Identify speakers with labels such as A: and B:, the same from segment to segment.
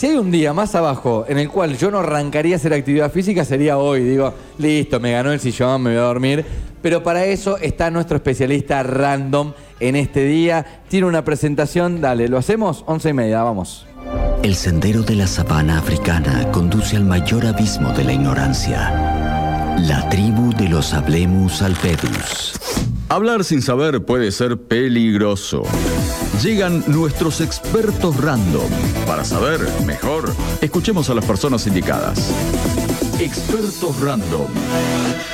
A: Si hay un día más abajo en el cual yo no arrancaría a hacer actividad física, sería hoy. Digo, listo, me ganó el sillón, me voy a dormir. Pero para eso está nuestro especialista random en este día. Tiene una presentación, dale, ¿lo hacemos? Once y media, vamos.
B: El sendero de la sabana africana conduce al mayor abismo de la ignorancia. La tribu de los Hablemus Alpedus.
C: Hablar sin saber puede ser peligroso. Llegan nuestros expertos random. Para saber mejor, escuchemos a las personas indicadas. Expertos random.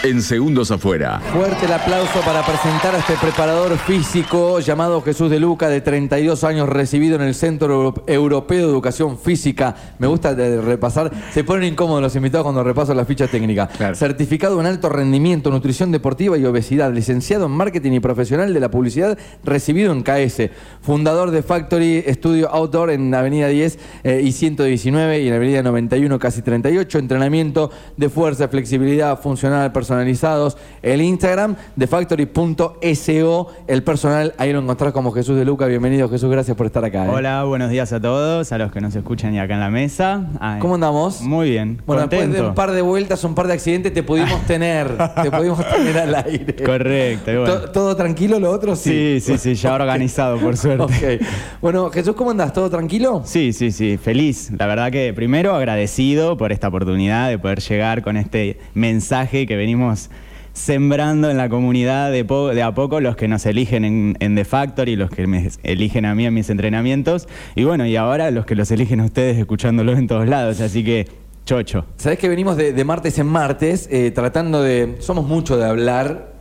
C: En segundos afuera.
A: Fuerte el aplauso para presentar a este preparador físico llamado Jesús de Luca, de 32 años, recibido en el Centro Euro- Europeo de Educación Física. Me gusta de repasar, se ponen incómodos los invitados cuando repaso la ficha técnica. Certificado en alto rendimiento, nutrición deportiva y obesidad, licenciado en marketing y profesional de la publicidad, recibido en KS. Fundador de Factory Studio Outdoor en Avenida 10 eh, y 119 y en Avenida 91, casi 38. Entrenamiento de fuerza, flexibilidad, funcional, personalizados. El Instagram de factory.so, el personal, ahí lo encontrás como Jesús de Luca. Bienvenido Jesús, gracias por estar acá. ¿eh?
D: Hola, buenos días a todos, a los que nos escuchan y acá en la mesa. Ay,
A: ¿Cómo andamos?
D: Muy bien,
A: Bueno, después de un par de vueltas, un par de accidentes, te pudimos tener. te pudimos tener al aire.
D: Correcto, bueno.
A: ¿To- ¿Todo tranquilo lo otro?
D: Sí, sí, sí, ya organizado, por suerte.
A: Ok. Bueno, Jesús, ¿cómo andás? ¿Todo tranquilo?
D: Sí, sí, sí, feliz. La verdad que primero agradecido por esta oportunidad de poder llegar con este mensaje que venimos sembrando en la comunidad de, po- de a poco, los que nos eligen en, en The Factory, los que me eligen a mí en mis entrenamientos, y bueno, y ahora los que los eligen a ustedes escuchándolo en todos lados, así que chocho.
A: Sabés que venimos de, martes en martes eh, tratando de. Somos mucho de hablar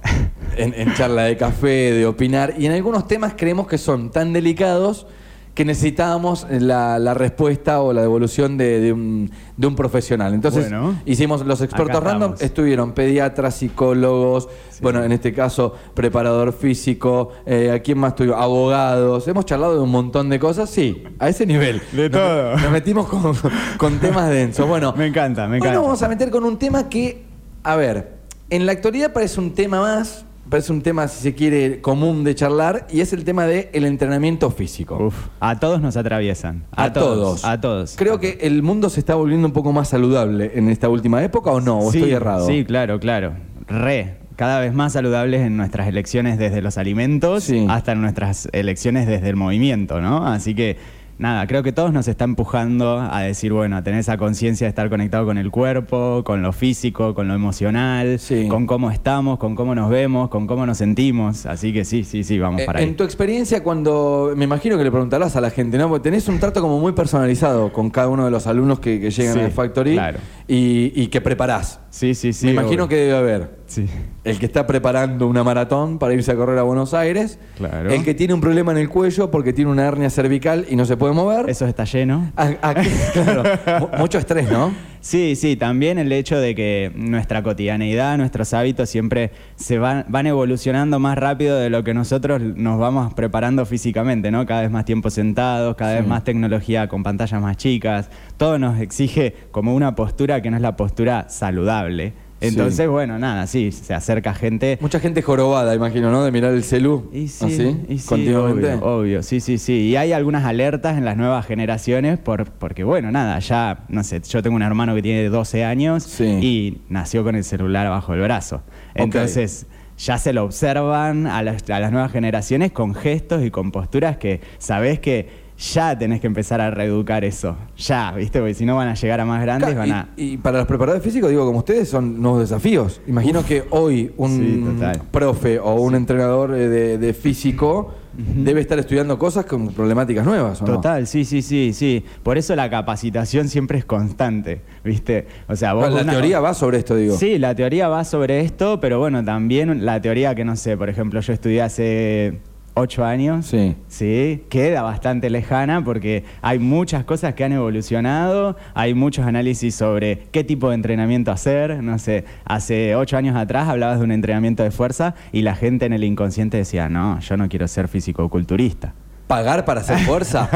A: en charla de café, de opinar, y en algunos temas creemos que son tan delicados que necesitábamos la, la respuesta o la devolución de, de un, de un profesional. Entonces,
D: Bueno,
A: hicimos los expertos random,
D: estamos.
A: estuvieron pediatras, psicólogos, bueno, en este caso, preparador físico, eh, ¿a quién más tuvimos? Abogados. Hemos charlado de un montón de cosas, sí, a ese nivel.
D: De
A: Nos-
D: todo.
A: Nos metimos con, con temas densos. Bueno,
D: Me encanta, me
A: Hoy
D: encanta.
A: nos vamos a meter con un tema que, a ver, en la actualidad parece un tema más, parece un tema, si se quiere, común de charlar, y es el tema del entrenamiento físico.
D: Uf, a todos nos atraviesan.
A: A, todos.
D: A todos.
A: Creo que el mundo se está volviendo un poco más saludable en esta última época, ¿o no? ¿O
D: Sí,
A: estoy errado?
D: Sí, claro, claro. Re. Cada vez más saludables en nuestras elecciones desde los alimentos
A: Sí.
D: hasta en nuestras elecciones desde el movimiento, ¿no? Así que, nada, creo que todos nos está empujando a decir, bueno, a tener esa conciencia de estar conectado con el cuerpo, con lo físico, con lo emocional,
A: Sí.
D: con cómo estamos, con cómo nos vemos, con cómo nos sentimos. Así que sí, sí, sí, vamos
A: Eh,
D: para ahí.
A: En tu experiencia, cuando me imagino que le preguntarás a la gente, ¿no? Porque tenés un trato como muy personalizado con cada uno de los alumnos que, que llegan
D: Sí,
A: a Factory
D: claro.
A: y, y que preparás.
D: Sí, sí, sí.
A: me imagino
D: obvio.
A: que debe haber
D: Sí.
A: el que está preparando una maratón para irse a correr a Buenos Aires,
D: Claro.
A: el que tiene un problema en el cuello porque tiene una hernia cervical y no se puede mover.
D: Eso está lleno.
A: A- aquí, claro, mu- mucho estrés, ¿no?
D: Sí, sí, también el hecho de que nuestra cotidianeidad, nuestros hábitos siempre se van, van evolucionando más rápido de lo que nosotros nos vamos preparando físicamente, ¿no? Cada vez más tiempo sentados, cada vez más tecnología con pantallas más chicas, todo nos exige como una postura que no es la postura saludable. Entonces,
A: Sí.
D: bueno, nada, sí, se acerca gente.
A: Mucha gente jorobada, imagino, ¿no? De mirar el celú.
D: Y sí,
A: así,
D: y sí,
A: continuamente.
D: Obvio, obvio, sí, sí, sí. Y hay algunas alertas en las nuevas generaciones por, porque, bueno, nada, ya, no sé, yo tengo un hermano que tiene 12 años
A: Sí.
D: y nació con el celular bajo el brazo. Entonces, ya se lo observan a las, a las nuevas generaciones con gestos y con posturas que sabés que ya tenés que empezar a reeducar eso. Ya, ¿viste? Porque si no van a llegar a más grandes,
A: Ca-
D: van a...
A: y, y para los preparadores físicos, digo, como ustedes, son nuevos desafíos. Imagino que hoy un
D: Sí,
A: profe o un entrenador eh, de, de físico debe estar estudiando cosas con problemáticas nuevas, ¿o no?
D: Total, sí, sí, sí, sí. Por eso la capacitación siempre es constante, ¿viste? O sea, vos
A: la
D: una-
A: teoría va sobre esto, digo.
D: Sí, la teoría va sobre esto, pero bueno, también la teoría que no sé, por ejemplo, yo estudié hace ocho años.
A: Sí.
D: Sí, queda bastante lejana porque hay muchas cosas que han evolucionado, hay muchos análisis sobre qué tipo de entrenamiento hacer. No sé, hace ocho años atrás hablabas de un entrenamiento de fuerza y la gente en el inconsciente decía, no, yo no quiero ser físico-culturista.
A: Pagar para hacer fuerza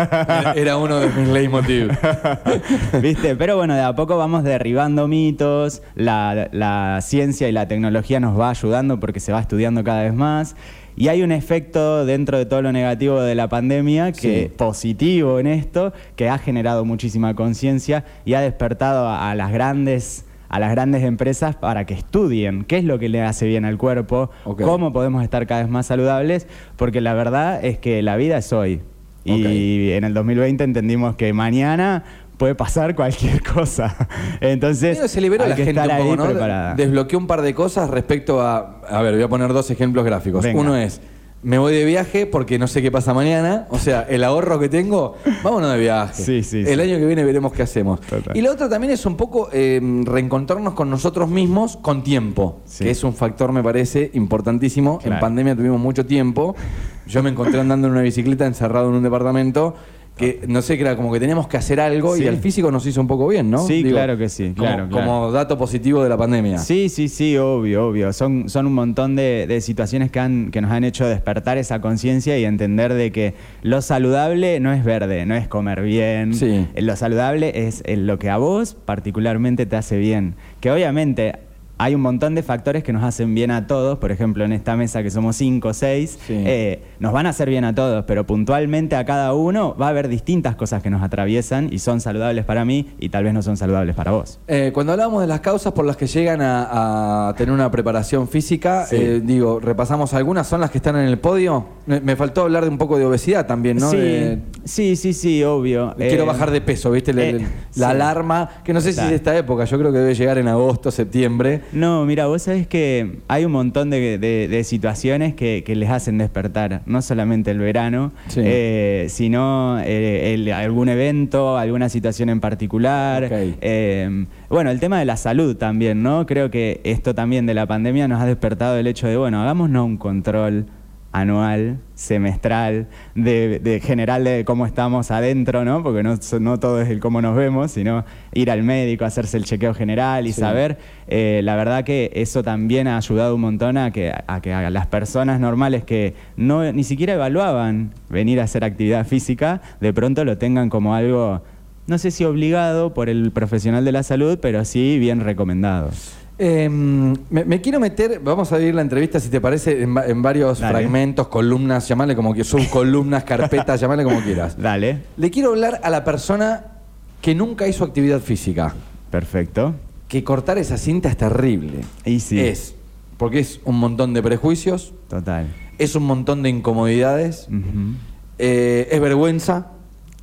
A: era- uno de mis leitmotiv.
D: ¿Viste? Pero bueno, de a poco vamos derribando mitos, la, la ciencia y la tecnología nos va ayudando porque se va estudiando cada vez más. Y hay un efecto dentro de todo lo negativo de la pandemia, que
A: Sí.
D: positivo en esto, que ha generado muchísima conciencia y ha despertado a, a las grandes a las grandes empresas para que estudien qué es lo que le hace bien al cuerpo, cómo podemos estar cada vez más saludables, porque la verdad es que la vida es hoy. Y en el 2020 entendimos que mañana puede pasar cualquier cosa. Entonces,
A: Medio se liberó
D: hay
A: la
D: que
A: gente
D: estar
A: un poco,
D: ahí
A: ¿no?
D: preparada.
A: Desbloqueó un par de cosas respecto a. A ver, voy a poner dos ejemplos gráficos.
D: Venga.
A: Uno es. Me voy de viaje porque no sé qué pasa mañana. O sea, el ahorro que tengo, vámonos de viaje.
D: Sí, sí,
A: El
D: sí.
A: año que viene veremos qué hacemos.
D: Total.
A: Y la otra también es un poco eh, reencontrarnos con nosotros mismos con tiempo, que es un factor, me parece, importantísimo. En pandemia tuvimos mucho tiempo. Yo me encontré andando en una bicicleta encerrado en un departamento que no sé, que era como que teníamos que hacer algo y al físico nos hizo un poco bien, ¿no?
D: Sí, claro que sí,
A: como-
D: claro.
A: Como dato positivo de la pandemia.
D: Sí, sí, sí, obvio, obvio. Son, son un montón de, de situaciones que, han, que nos han hecho despertar esa conciencia y entender de que lo saludable no es verde, no es comer bien.
A: Sí.
D: Lo saludable es eh, lo que a vos particularmente te hace bien. Que obviamente hay un montón de factores que nos hacen bien a todos. Por ejemplo, en esta mesa que somos cinco o seis,
A: Sí.
D: eh, nos van a hacer bien a todos, pero puntualmente a cada uno va a haber distintas cosas que nos atraviesan y son saludables para mí y tal vez no son saludables para vos.
A: Eh, cuando hablamos de las causas por las que llegan a, a tener una preparación física,
D: Sí.
A: eh, digo, repasamos algunas, son las que están en el podio. Me, faltó hablar de un poco de obesidad también, ¿no?
D: Sí,
A: De-
D: sí, sí, sí, obvio.
A: Quiero
D: Eh,
A: bajar de peso, ¿viste? La, la
D: sí.
A: alarma, que no sé si es de esta época, yo creo que debe llegar en agosto, septiembre.
D: No, mira, vos sabés que hay un montón de, de- de situaciones que, que les hacen despertar, no solamente el verano,
A: Sí.
D: eh, sino eh, el- algún evento, alguna situación en particular. Eh, bueno, el tema de la salud también, ¿no? Creo que esto también de la pandemia nos ha despertado el hecho de, bueno, hagámonos un control anual, semestral, de, de general de cómo estamos adentro, ¿no? Porque no, no todo es el cómo nos vemos, sino ir al médico, hacerse el chequeo general y
A: Sí.
D: saber. Eh, la verdad que eso también ha ayudado un montón a que, a que a las personas normales que no ni siquiera evaluaban venir a hacer actividad física, de pronto lo tengan como algo, no sé si obligado por el profesional de la salud, pero sí bien recomendado.
A: Eh, me, me quiero meter, vamos a dividir la entrevista, si te parece, en, va- en varios
D: Dale.
A: fragmentos, columnas, llamarle como quieras, subcolumnas, carpetas, llamarle como quieras.
D: Dale,
A: Le quiero hablar a la persona que nunca hizo actividad física.
D: perfecto.
A: Que cortar esa cinta es terrible.
D: Y sí.
A: Es, porque es un montón de prejuicios,
D: Total.
A: es un montón de incomodidades, eh, es vergüenza,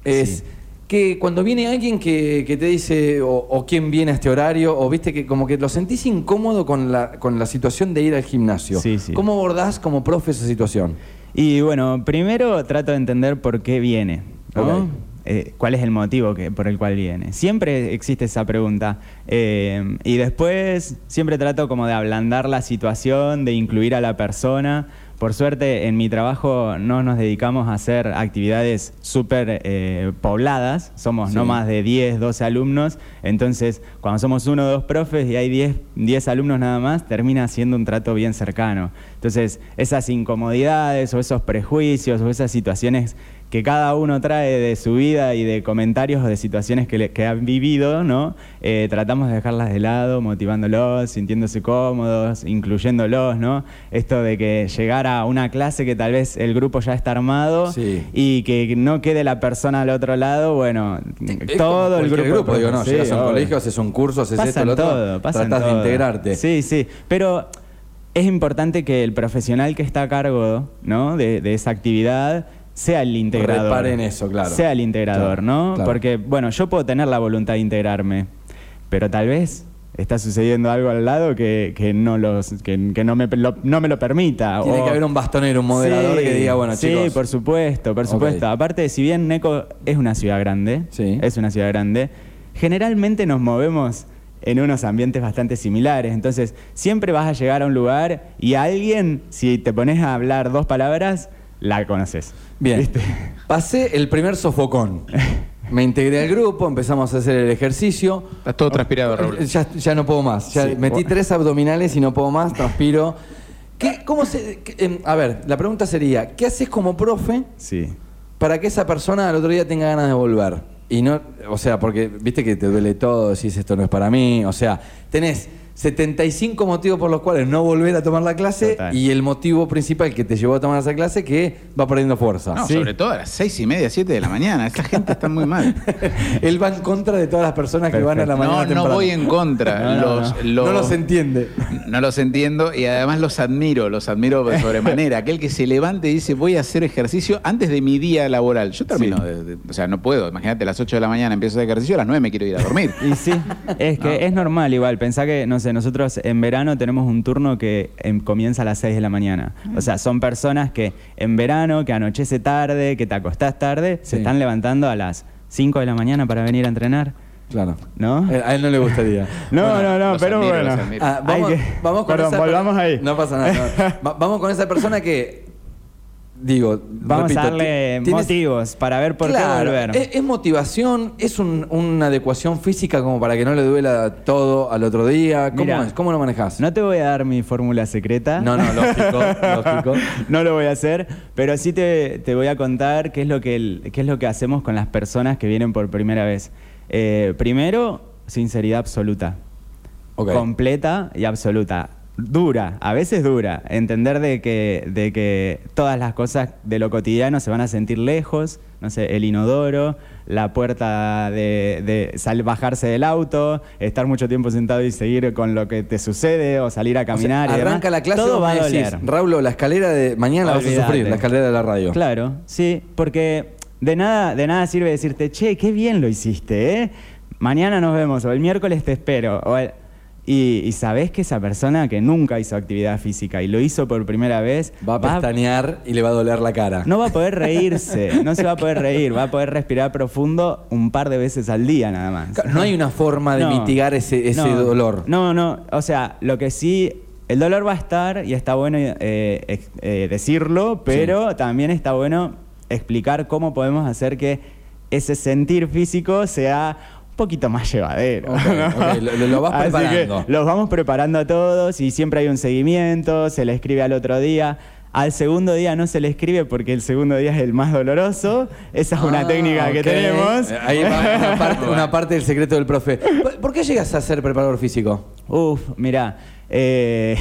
A: es
D: Sí.
A: Que cuando viene alguien que, que te dice, o, o quién viene a este horario, o viste que como que lo sentís incómodo con la, con la situación de ir al gimnasio.
D: Sí, sí.
A: ¿Cómo abordás como profe esa situación?
D: Y bueno, primero trato de entender por qué viene, ¿no? Eh, ¿Cuál es el motivo que, por el cual viene? Siempre existe esa pregunta. Eh, y después siempre trato como de ablandar la situación, de incluir a la persona. Por suerte, en mi trabajo no nos dedicamos a hacer actividades súper eh, pobladas. Somos no más de 10, 12 alumnos. Entonces, cuando somos uno o dos profes y hay 10, 10 alumnos nada más, termina siendo un trato bien cercano. Entonces, esas incomodidades o esos prejuicios o esas situaciones que cada uno trae de su vida y de comentarios o de situaciones que, le- que han vivido, ¿no? Eh, tratamos de dejarlas de lado, motivándolos, sintiéndose cómodos, incluyéndolos, ¿no? Esto de que llegar a una clase que tal vez el grupo ya está armado
A: Sí.
D: y que no quede la persona al otro lado, bueno,
A: Es
D: todo el
A: cualquier
D: grupo.
A: digo, no,
D: Sí,
A: llegas a un
D: obvio.
A: colegio, haces un curso, haces esto, lo otro,
D: todo, pasan
A: tratás de
D: todo.
A: integrarte.
D: Sí, sí, pero es importante que el profesional que está a cargo ¿no? de, de esa actividad sea el integrador.
A: Repare en eso, claro.
D: Sea el integrador,
A: Claro,
D: ¿no?
A: claro.
D: Porque, bueno, yo puedo tener la voluntad de integrarme, pero tal vez está sucediendo algo al lado que, que no, los, que, que no, me, lo, no me lo permita.
A: Tiene
D: o-
A: que haber un bastonero, un moderador
D: Sí,
A: que diga, bueno,
D: sí,
A: chicos.
D: por supuesto, por supuesto. Aparte, si bien Neco es una ciudad grande,
A: Sí.
D: es una ciudad grande, generalmente nos movemos en unos ambientes bastante similares. Entonces, siempre vas a llegar a un lugar y a alguien, si te pones a hablar dos palabras, la conoces.
A: Bien.
D: ¿Viste?
A: Pasé el primer sofocón. Me integré al grupo, empezamos a hacer el ejercicio.
E: Estás todo transpirado, Raúl.
A: Eh, Ya, ya no puedo más. Ya
D: Sí,
A: metí
D: bueno.
A: tres abdominales y no puedo más, transpiro. ¿Qué, cómo se, qué, em, a ver, la pregunta sería, ¿qué haces como profe
D: Sí.
A: para que esa persona al otro día tenga ganas de volver? Y no, o sea, porque viste que te duele todo, decís esto no es para mí, o sea, tenés 75 motivos por los cuales no volver a tomar la clase
D: Total.
A: y el motivo principal que te llevó a tomar esa clase que va perdiendo fuerza.
E: No,
D: Sí.
E: sobre todo a las seis y media, siete de la mañana. Esta gente está muy mal.
A: Él va en contra de todas las personas que van a la mañana
E: No, no
A: temprano.
E: voy en contra.
D: No, no,
E: los,
D: no.
E: los-
A: No los entiende.
E: No los entiendo y además los admiro, los admiro de sobremanera. Aquel que se levante y dice voy a hacer ejercicio antes de mi día laboral. Yo termino, de- de- o sea, no puedo. Imagínate, a las 8 de la mañana empiezo a hacer ejercicio, a las 9 me quiero ir a dormir.
D: Y sí, es que es normal igual. Pensá que, no sé, nosotros en verano tenemos un turno que em, comienza a las 6 de la mañana. O sea, son personas que en verano, que anochece tarde, que te acostás tarde,
A: Sí.
D: se están levantando a las 5 de la mañana para venir a entrenar.
A: Claro.
D: ¿No?
A: Eh, A él no le gustaría.
D: No, no, no,
E: los
D: pero
E: admiro,
D: bueno.
E: admiro.
A: Ah, vamos,
D: que-
A: vamos con
D: Perdón,
A: esa per-
D: volvamos ahí.
A: No pasa nada. no. Va- vamos con esa persona que, digo,
D: Vamos
A: repito,
D: a darle
A: tienes-
D: motivos para ver por
A: Claro,
D: qué volver.
A: Es, es motivación, es un- una adecuación física como para que no le duela todo al otro día. ¿Cómo es? ¿Cómo lo manejas?
D: No te voy a dar mi fórmula secreta.
A: no, no, lógico, lógico.
D: no lo voy a hacer, pero sí te, te voy a contar qué es, lo que el- qué es lo que hacemos con las personas que vienen por primera vez. Eh, primero, sinceridad absoluta. Completa y absoluta. Dura, a veces dura. Entender de que, de que todas las cosas de lo cotidiano se van a sentir lejos. No sé, el inodoro, la puerta de, de sal- bajarse del auto, estar mucho tiempo sentado y seguir con lo que te sucede o salir a
A: O sea,
D: caminar. demás.
A: arranca la clase
D: Todo va a
A: decís,
D: doler.
A: Raulo, la escalera de mañana la vas a sufrir, la escalera de la radio.
D: Claro, sí, porque de nada, de nada sirve decirte, che, qué bien lo hiciste, ¿eh? Mañana nos vemos, o el miércoles te espero. o el- y, y sabés que esa persona que nunca hizo actividad física y lo hizo por primera vez,
A: Va a pestañear y le va a doler la cara.
D: no va a poder reírse, no se va a poder reír, va a poder respirar profundo un par de veces al día nada más.
A: No hay una forma de
D: No.
A: mitigar ese, ese
D: No,
A: dolor.
D: No, no, o sea, lo que sí, el dolor va a estar y está bueno eh, ex- eh, decirlo, pero también está bueno explicar cómo podemos hacer que ese sentir físico sea poquito más llevadero.
A: Ok, ok, lo- lo vas
D: Así que
A: preparando.
D: los vamos preparando a todos y siempre hay un seguimiento, se le escribe al otro día. Al segundo día no se le escribe porque el segundo día es el más doloroso. Esa es una
A: Ah,
D: técnica que tenemos.
A: Eh, Ahí va una parte, una parte del secreto del profe. ¿Por, por qué llegas a ser preparador físico?
D: Uf, mira, eh,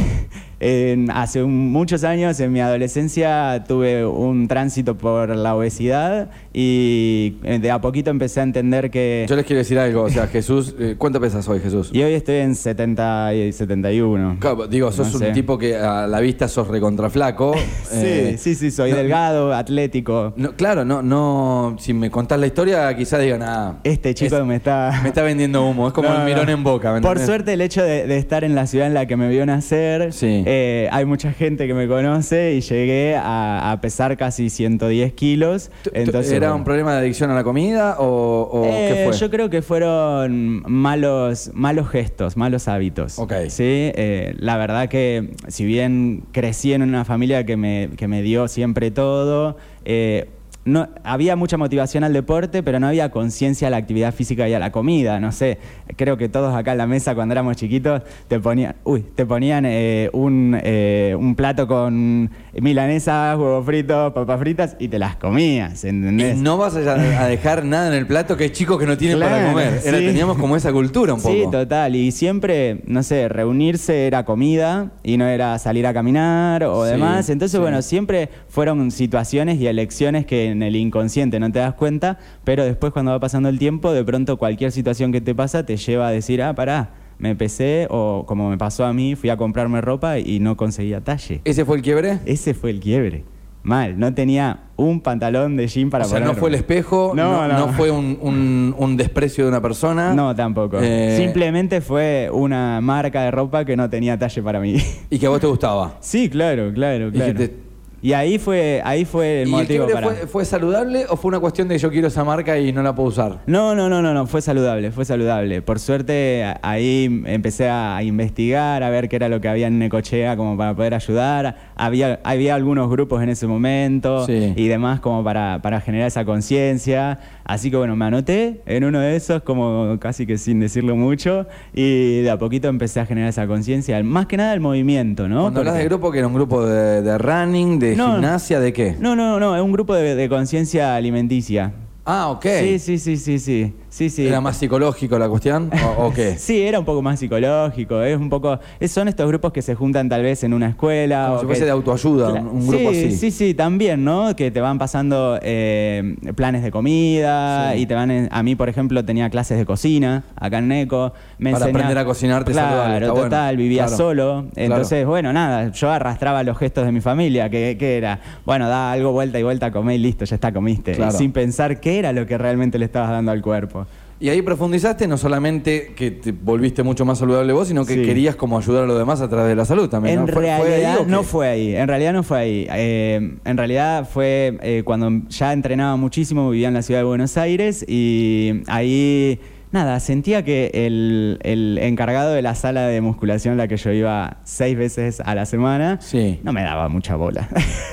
D: en- hace un- muchos años, en mi adolescencia, tuve un tránsito por la obesidad y eh, de a poquito empecé a entender que...
A: Yo les quiero decir algo. O sea, Jesús, eh, ¿cuánto pesas hoy, Jesús?
D: y hoy estoy en 70 y 71.
A: Claro, digo, sos
D: No
A: un
D: sé.
A: tipo que a la vista sos recontraflaco.
D: Sí, sí, sí, soy delgado, atlético.
A: No, claro, no, no. Si me contás la historia, quizás digan, ah.
D: Este chico
A: es-
D: me está...
A: me está vendiendo humo. Es como el mirón en boca. ¿me
D: Por suerte, el hecho de, de estar en la ciudad en la que me vio nacer,
A: Sí.
D: Eh, hay mucha gente que me conoce y llegué a, a pesar casi 110 kilos.
A: ¿Tú- tú-
D: Entonces,
A: ¿Era un problema de adicción a la comida o, o
D: Eh,
A: qué fue?
D: Yo creo que fueron malos, malos gestos, malos hábitos.
A: Ok.
D: Sí, eh, la verdad que si bien crecí en una familia que me, que me dio siempre todo, eh, no, había mucha motivación al deporte, pero no había conciencia a la actividad física y a la comida. No sé, creo que todos acá en la mesa cuando éramos chiquitos te ponían, uy, te ponían eh, un, eh, un plato con milanesas, huevos fritos, papas fritas y te las comías,
A: Y
D: ¿entendés?
A: no vas a, a dejar nada en el plato que hay chicos que no tienen para
D: Claro,
A: comer. Era-
D: sí.
A: teníamos como esa cultura un poco.
D: Sí, total. Y siempre, no sé, reunirse era comida y no era salir a caminar o
A: Sí,
D: demás. Entonces,
A: sí.
D: bueno, siempre fueron situaciones y elecciones que en el inconsciente no te das cuenta, pero después cuando va pasando el tiempo, de pronto cualquier situación que te pasa te lleva a decir, ah, pará, me pesé o como me pasó a mí, fui a comprarme ropa y no conseguía talle.
A: ¿Ese fue el quiebre?
D: Ese fue el quiebre. Mal, no tenía un pantalón de jean para
A: o sea, no fue el espejo, no,
D: No, no.
A: no fue un, un- un desprecio de una persona.
D: No, tampoco.
A: Eh,
D: Simplemente fue una marca de ropa que no tenía talle para mí.
A: Y que a vos te gustaba.
D: sí, claro, claro,
A: Y que
D: claro.
A: te-
D: Y ahí fue, ahí fue el
A: ¿Y el
D: motivo para.
A: fue, fue saludable o fue una cuestión de yo quiero esa marca y no la puedo usar?
D: No, no, no, no, no, fue saludable, fue saludable. Por suerte ahí empecé a investigar, a ver qué era lo que había en Necochea como para poder ayudar. Había, había algunos grupos en ese momento
A: Sí.
D: y demás como para, para generar esa conciencia. Así que bueno, me anoté en uno de esos como casi que sin decirlo mucho y de a poquito empecé a generar esa conciencia. Más que nada el movimiento, ¿no?
A: Cuando hablas de grupo, que era un grupo de, de running, de
D: No.
A: gimnasia, ¿de qué?
D: No, no, no, es un grupo de, de conciencia alimenticia.
A: Ah, ok.
D: Sí, sí, sí, sí, sí. Sí, sí.
A: ¿Era más psicológico la cuestión o, o qué?
D: Sí, era un poco más psicológico, es un poco, es- son estos grupos que se juntan tal vez en una escuela.
A: Como
D: o
A: si
D: que-
A: fuese de autoayuda, un- un grupo
D: sí,
A: así.
D: Sí, sí, también, ¿no? Que te van pasando eh, planes de comida
A: Sí.
D: y te van, en- a mí por ejemplo tenía clases de cocina acá en Neco. Me
A: Para aprender a cocinarte
D: Claro,
A: bueno.
D: total, vivía
A: Claro.
D: solo. Entonces, bueno, nada, yo arrastraba los gestos de mi familia, que, que era, bueno, da algo vuelta y vuelta, comé y listo, ya está, comiste.
A: Claro.
D: Sin pensar qué era lo que realmente le estabas dando al cuerpo.
A: Y ahí profundizaste no solamente que te volviste mucho más saludable vos, sino que
D: Sí.
A: querías como ayudar a los demás a través de la salud también.
D: En
A: ¿no? ¿Fue-
D: realidad
A: fue
D: no fue ahí, en realidad no fue ahí. Eh, en realidad fue eh, cuando ya entrenaba muchísimo, vivía en la ciudad de Buenos Aires y ahí, nada, sentía que el, el encargado de la sala de musculación a la que yo iba seis veces a la semana,
A: Sí.
D: no me daba mucha bola.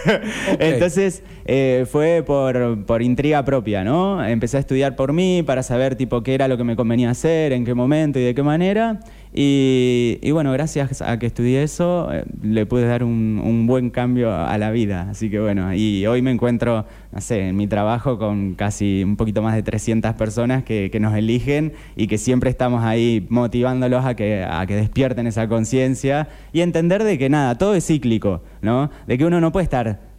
D: Entonces eh, fue por, por intriga propia, ¿no? Empecé a estudiar por mí para saber tipo qué era lo que me convenía hacer, en qué momento y de qué manera. Y, y bueno, gracias a que estudié eso, eh, le pude dar un, un buen cambio a la vida. Así que bueno, y hoy me encuentro, no sé, en mi trabajo con casi un poquito más de 300 personas que, que nos eligen y que siempre estamos ahí motivándolos a que, a que despierten esa conciencia y entender de que nada, todo es cíclico, ¿no? De que uno no puede estar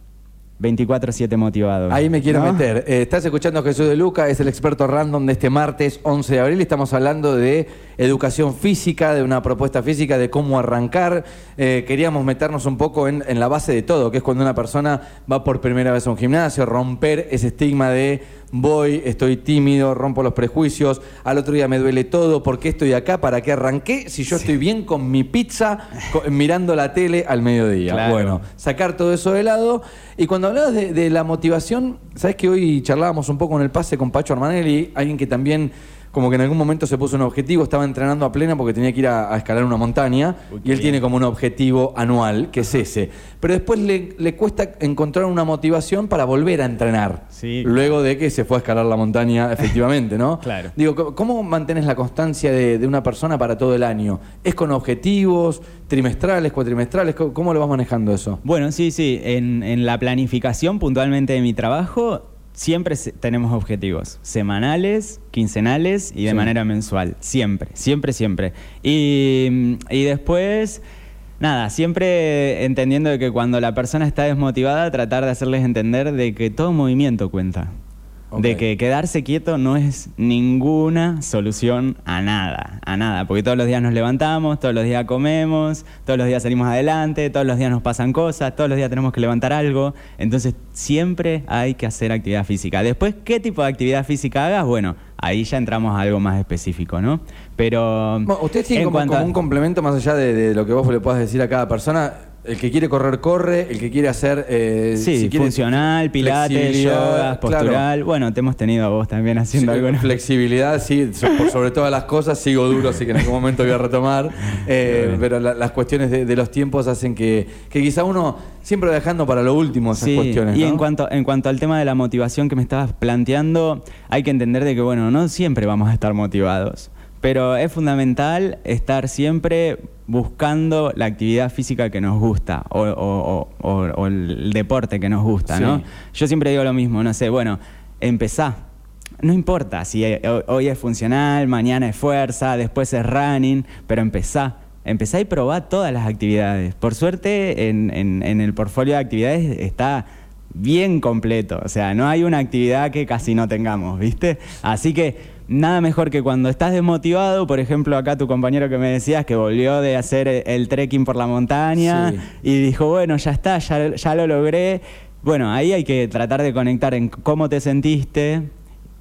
D: 24/7 motivado.
A: Ahí me quiero
D: ¿no?
A: meter. Eh, estás escuchando a Jesús de Luca, es el experto random de este martes 11 de abril. Estamos hablando de educación física, de una propuesta física, de cómo arrancar. Eh, queríamos meternos un poco en, en la base de todo, que es cuando una persona va por primera vez a un gimnasio, romper ese estigma de voy, estoy tímido, rompo los prejuicios, al otro día me duele todo, ¿por qué estoy acá? ¿Para qué arranqué? Si yo estoy bien con mi pizza, mirando la tele al mediodía.
D: Claro.
A: Bueno, sacar todo eso de lado. Y cuando hablabas de, de la motivación, sabes que hoy charlábamos un poco en el pase con Pacho Armanelli, alguien que también como que en algún momento se puso un objetivo, estaba entrenando a plena porque tenía que ir a, a escalar una montaña
D: Uy,
A: y él tiene como un objetivo anual, que es ese. Pero después le, le cuesta encontrar una motivación para volver a entrenar.
D: Sí.
A: Luego de que se fue a escalar la montaña, efectivamente, ¿no?
D: Claro.
A: Digo, ¿cómo- ¿cómo mantienes la constancia de, de una persona para todo el año? ¿Es con objetivos trimestrales, cuatrimestrales? ¿Cómo, cómo lo vas manejando eso?
D: Bueno, sí, sí. En, en la planificación puntualmente de mi trabajo, siempre tenemos objetivos semanales, quincenales y de
A: Sí.
D: manera mensual. Siempre, siempre, siempre. Y, y después, nada, siempre entendiendo de que cuando la persona está desmotivada, tratar de hacerles entender de que todo movimiento cuenta. De que quedarse quieto no es ninguna solución a nada, a nada, porque todos los días nos levantamos, todos los días comemos, todos los días salimos adelante, todos los días nos pasan cosas, todos los días tenemos que levantar algo, entonces siempre hay que hacer actividad física. Después, ¿qué tipo de actividad física hagas? Bueno, ahí ya entramos a algo más específico, ¿no? Pero...
A: Bueno, Ustedes tienen
D: en
A: como,
D: cuanto
A: como
D: a-
A: un complemento más allá de, de lo que vos le puedas decir a cada persona. El que quiere correr, corre. El que quiere hacer. eh,
D: Sí,
A: si quiere
D: funcional, pilates, yoga,
A: claro.
D: postural. Bueno, te hemos tenido a vos también haciendo
A: Sí,
D: algo. ¿no?
A: Flexibilidad, sí, por sobre todas las cosas, sigo duro, así que en algún momento voy a retomar. Eh, pero la- las cuestiones de, de los tiempos hacen que, que quizá uno siempre dejando para lo último esas
D: Sí,
A: cuestiones.
D: y en cuanto, en cuanto al tema de la motivación que me estabas planteando, hay que entender de que, bueno, no siempre vamos a estar motivados, pero es fundamental estar siempre buscando la actividad física que nos gusta o, o- o- o- o el deporte que nos gusta, ¿no? Yo siempre digo lo mismo, no sé, bueno, empezá. No importa si eh, ho- hoy es funcional, mañana es fuerza, después es running, pero empezá. Empezá y probá todas las actividades. Por suerte, en, en- en el portfolio de actividades está bien completo. O sea, no hay una actividad que casi no tengamos, ¿viste? Así que nada mejor que cuando estás desmotivado, por ejemplo, acá tu compañero que me decías que volvió de hacer el, el trekking por la montaña
A: Sí.
D: y dijo, bueno, ya está, ya, ya lo logré. Bueno, ahí hay que tratar de conectar en cómo te sentiste,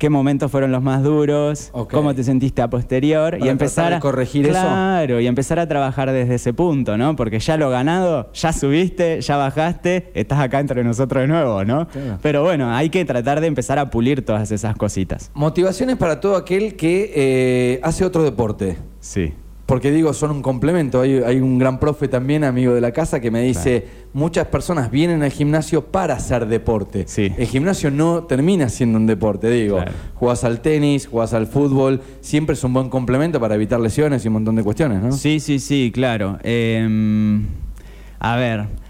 D: qué momentos fueron los más duros, cómo te sentiste a posterior y empezar a
A: corregir eso.
D: Claro, y empezar a trabajar desde ese punto, ¿no? Porque ya lo ganado, ya subiste, ya bajaste, estás acá entre nosotros de nuevo, ¿no?
A: Claro.
D: Pero bueno, hay que tratar de empezar a pulir todas esas cositas.
A: Motivaciones para todo aquel que eh, hace otro deporte.
D: Sí.
A: Porque digo, son un complemento. Hay, hay un gran profe también, amigo de la casa, que me dice, muchas personas vienen al gimnasio para hacer deporte.
D: Sí.
A: El gimnasio no termina siendo un deporte, digo.
D: Claro.
A: Jugás al tenis, jugás al fútbol, siempre es un buen complemento para evitar lesiones y un montón de cuestiones, ¿no?
D: Sí, sí, sí, claro. Em, a ver.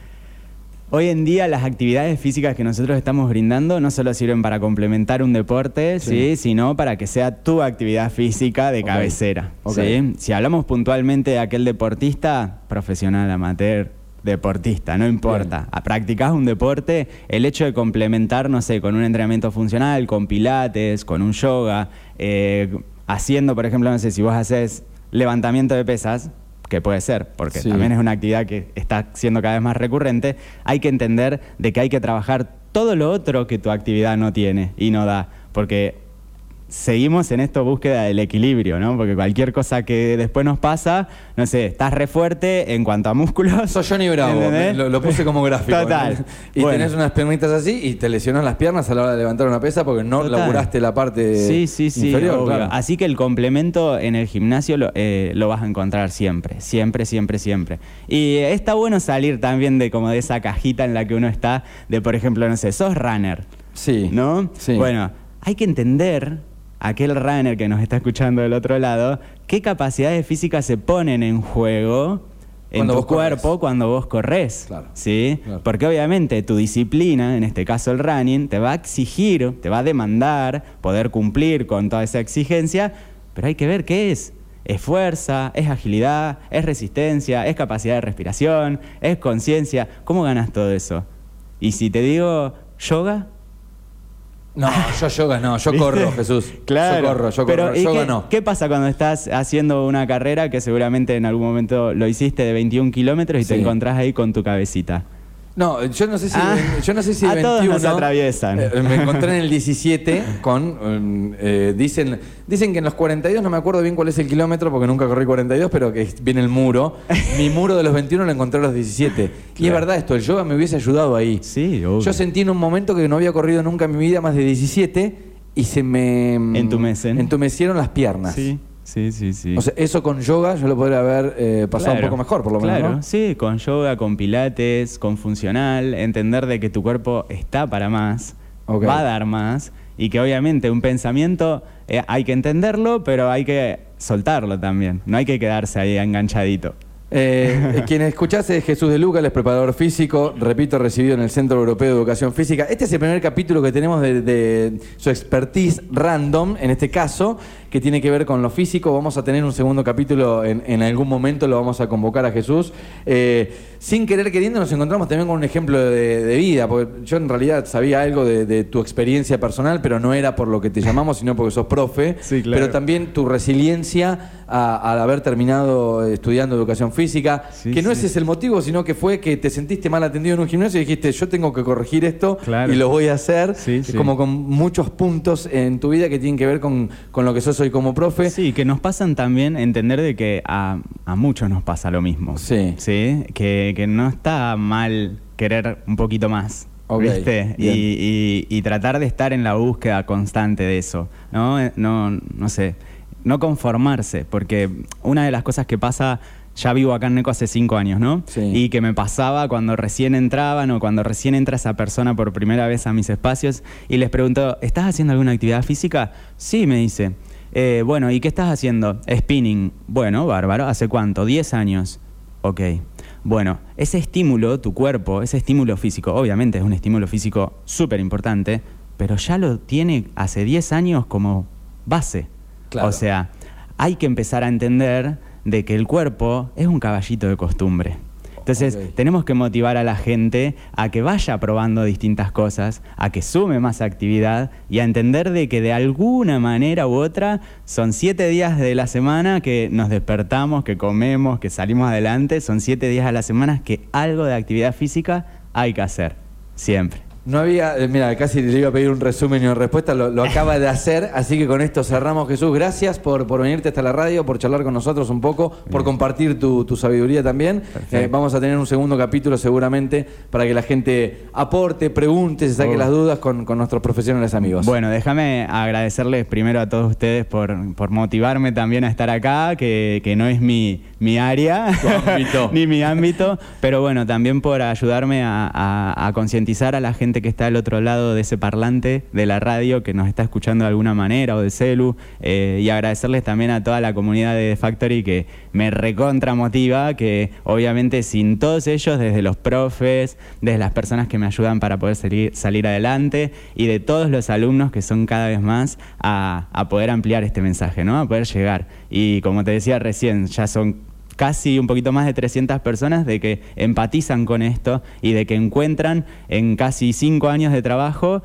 D: Hoy en día las actividades físicas que nosotros estamos brindando no solo sirven para complementar un deporte, ¿sí? sino para que sea tu actividad física de cabecera.
A: Ok.
D: ¿sí? Si hablamos puntualmente de aquel deportista, profesional, amateur, deportista, no importa. A Practicás un deporte, el hecho de complementar, no sé, con un entrenamiento funcional, con pilates, con un yoga, eh, haciendo, por ejemplo, no sé, si vos haces levantamiento de pesas, que puede ser, porque
A: Sí.
D: también es una actividad que está siendo cada vez más recurrente, hay que entender de que hay que trabajar todo lo otro que tu actividad no tiene y no da, porque seguimos en esta búsqueda del equilibrio, ¿no? Porque cualquier cosa que después nos pasa, no sé, estás re fuerte en cuanto a músculos.
A: Sos Johnny Bravo, lo, lo puse como gráfico.
D: Total.
A: ¿no? Y
D: Bueno.
A: tenés unas piernitas así y te lesionas las piernas a la hora de levantar una pesa porque no
D: Total.
A: laburaste la parte
D: Sí, sí, sí.
A: inferior. claro.
D: Así que el complemento en el gimnasio lo, eh, lo vas a encontrar siempre, siempre, siempre, siempre. Y está bueno salir también de como de esa cajita en la que uno está, de por ejemplo, no sé, sos runner,
A: Sí.
D: ¿no?
A: Sí.
D: Bueno, hay que entender aquel runner que nos está escuchando del otro lado, qué capacidades físicas se ponen en juego en
A: Cuando
D: tu
A: corres.
D: cuerpo cuando vos corres.
A: Claro.
D: ¿sí?
A: Claro.
D: Porque obviamente tu disciplina, en este caso el running, te va a exigir, te va a demandar poder cumplir con toda esa exigencia, pero hay que ver qué es. Es fuerza, es agilidad, es resistencia, es capacidad de respiración, es conciencia. ¿Cómo ganas todo eso? Y si te digo yoga,
A: No, yo yoga no, yo
D: ¿Viste?
A: corro, Jesús.
D: Claro.
A: Yo corro, yo
D: Pero,
A: corro.
D: ¿y
A: Yoga
D: qué,
A: no.
D: ¿Qué pasa cuando estás haciendo una carrera que seguramente en algún momento lo hiciste de 21 kilómetros y te encontrás ahí con tu cabecita?
A: No, yo no sé si,
D: Ah,
A: yo no sé si
D: a todos
A: 21.
D: nos atraviesan.
A: eh, me encontré en el 17 con um, eh, dicen dicen que en los 42 no me acuerdo bien cuál es el kilómetro porque nunca corrí 42, pero que viene el muro. Mi muro de los 21 lo encontré a los 17. Y es verdad esto, el yoga me hubiese ayudado ahí.
D: Sí, obvio.
A: Yo sentí en un momento que no había corrido nunca en mi vida más de 17 y se me mm,
D: Entumecen.
A: entumecieron las piernas.
D: Sí, sí, sí, sí.
A: O sea, eso con yoga yo lo podría haber eh, pasado
D: Claro,
A: un poco mejor, por lo menos.
D: Claro,
A: ¿no?
D: sí, con yoga, con pilates, con funcional, entender de que tu cuerpo está para más, va a dar más y que obviamente un pensamiento eh, hay que entenderlo, pero hay que soltarlo también. No hay que quedarse ahí enganchadito.
A: Eh, quien escuchase es Jesús de Luca, él es preparador físico, repito, recibido en el Centro Europeo de Educación Física. Este es el primer capítulo que tenemos de, de su expertise random, en este caso, que tiene que ver con lo físico. Vamos a tener un segundo capítulo en, en algún momento, lo vamos a convocar a Jesús. Eh, sin querer queriendo nos encontramos también con un ejemplo de, de vida, porque yo en realidad sabía algo de, de tu experiencia personal, pero no era por lo que te llamamos, sino porque sos profe.
D: Sí, claro.
A: Pero también tu resiliencia al haber terminado estudiando educación física,
D: Sí,
A: que no
D: sí.
A: ese es el motivo, sino que fue que te sentiste mal atendido en un gimnasio y dijiste, yo tengo que corregir esto
D: Claro.
A: y lo voy a hacer.
D: Sí,
A: como con muchos puntos en tu vida que tienen que ver con, con lo que sos hoy como profe.
D: Sí, que nos pasan también entender de que a, a muchos nos pasa lo mismo.
A: Sí.
D: Sí, que, que no está mal querer un poquito más.
A: Ok,
D: ¿Viste? Y, y- y tratar de estar en la búsqueda constante de eso. ¿no? No, no sé. No conformarse, porque una de las cosas que pasa. Ya vivo acá en Neco hace cinco años, ¿no?
A: Sí.
D: Y que me pasaba cuando recién entraban o cuando recién entra esa persona por primera vez a mis espacios y les pregunto, ¿estás haciendo alguna actividad física? Sí, me dice. "Eh, bueno, ¿y qué estás haciendo? Spinning. Bueno, bárbaro. ¿Hace cuánto? ¿10 años? Ok. Bueno, ese estímulo, tu cuerpo, ese estímulo físico, obviamente es un estímulo físico súper importante, pero ya lo tiene hace 10 años como base.
A: Claro.
D: O sea, hay que empezar a entender de que el cuerpo es un caballito de costumbre. Entonces, tenemos que motivar a la gente a que vaya probando distintas cosas, a que sume más actividad y a entender de que de alguna manera u otra son siete días de la semana que nos despertamos, que comemos, que salimos adelante, son siete días a la semana que algo de actividad física hay que hacer, siempre.
A: No había, eh, mira, casi le iba a pedir un resumen y una respuesta, lo, lo acaba de hacer, así que con esto cerramos, Jesús. Gracias por, por venirte hasta la radio, por charlar con nosotros un poco, por compartir tu, tu sabiduría también. Eh, vamos a tener un segundo capítulo seguramente para que la gente aporte, pregunte, se saque
D: Oh.
A: las dudas con, con nuestros profesionales amigos.
D: Bueno, déjame agradecerles primero a todos ustedes por, por motivarme también a estar acá, que, que no es mi, mi área, ni mi ámbito, pero bueno, también por ayudarme a, a- a concientizar a la gente que está al otro lado de ese parlante de la radio que nos está escuchando de alguna manera o de celu eh, y agradecerles también a toda la comunidad de The Factory que me recontra motiva, que obviamente sin todos ellos, desde los profes, desde las personas que me ayudan para poder salir, salir adelante y de todos los alumnos que son cada vez más a, a poder ampliar este mensaje, ¿no? a poder llegar. Y como te decía recién, ya son casi un poquito más de 300 personas de que empatizan con esto y de que encuentran en casi cinco años de trabajo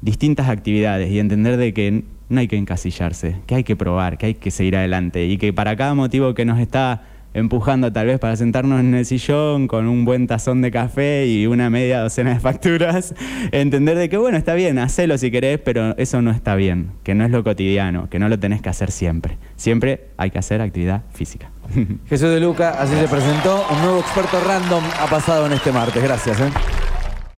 D: distintas actividades y entender de que no hay que encasillarse, que hay que probar, que hay que seguir adelante y que para cada motivo que nos está empujando tal vez para sentarnos en el sillón con un buen tazón de café y una media docena de facturas, entender de que bueno, está bien, hacelo si querés, pero eso no está bien, que no es lo cotidiano, que no lo tenés que hacer siempre. Siempre hay que hacer actividad física.
A: Jesús de Luca, así se presentó. Un nuevo experto random ha pasado en este martes. Gracias. ¿eh?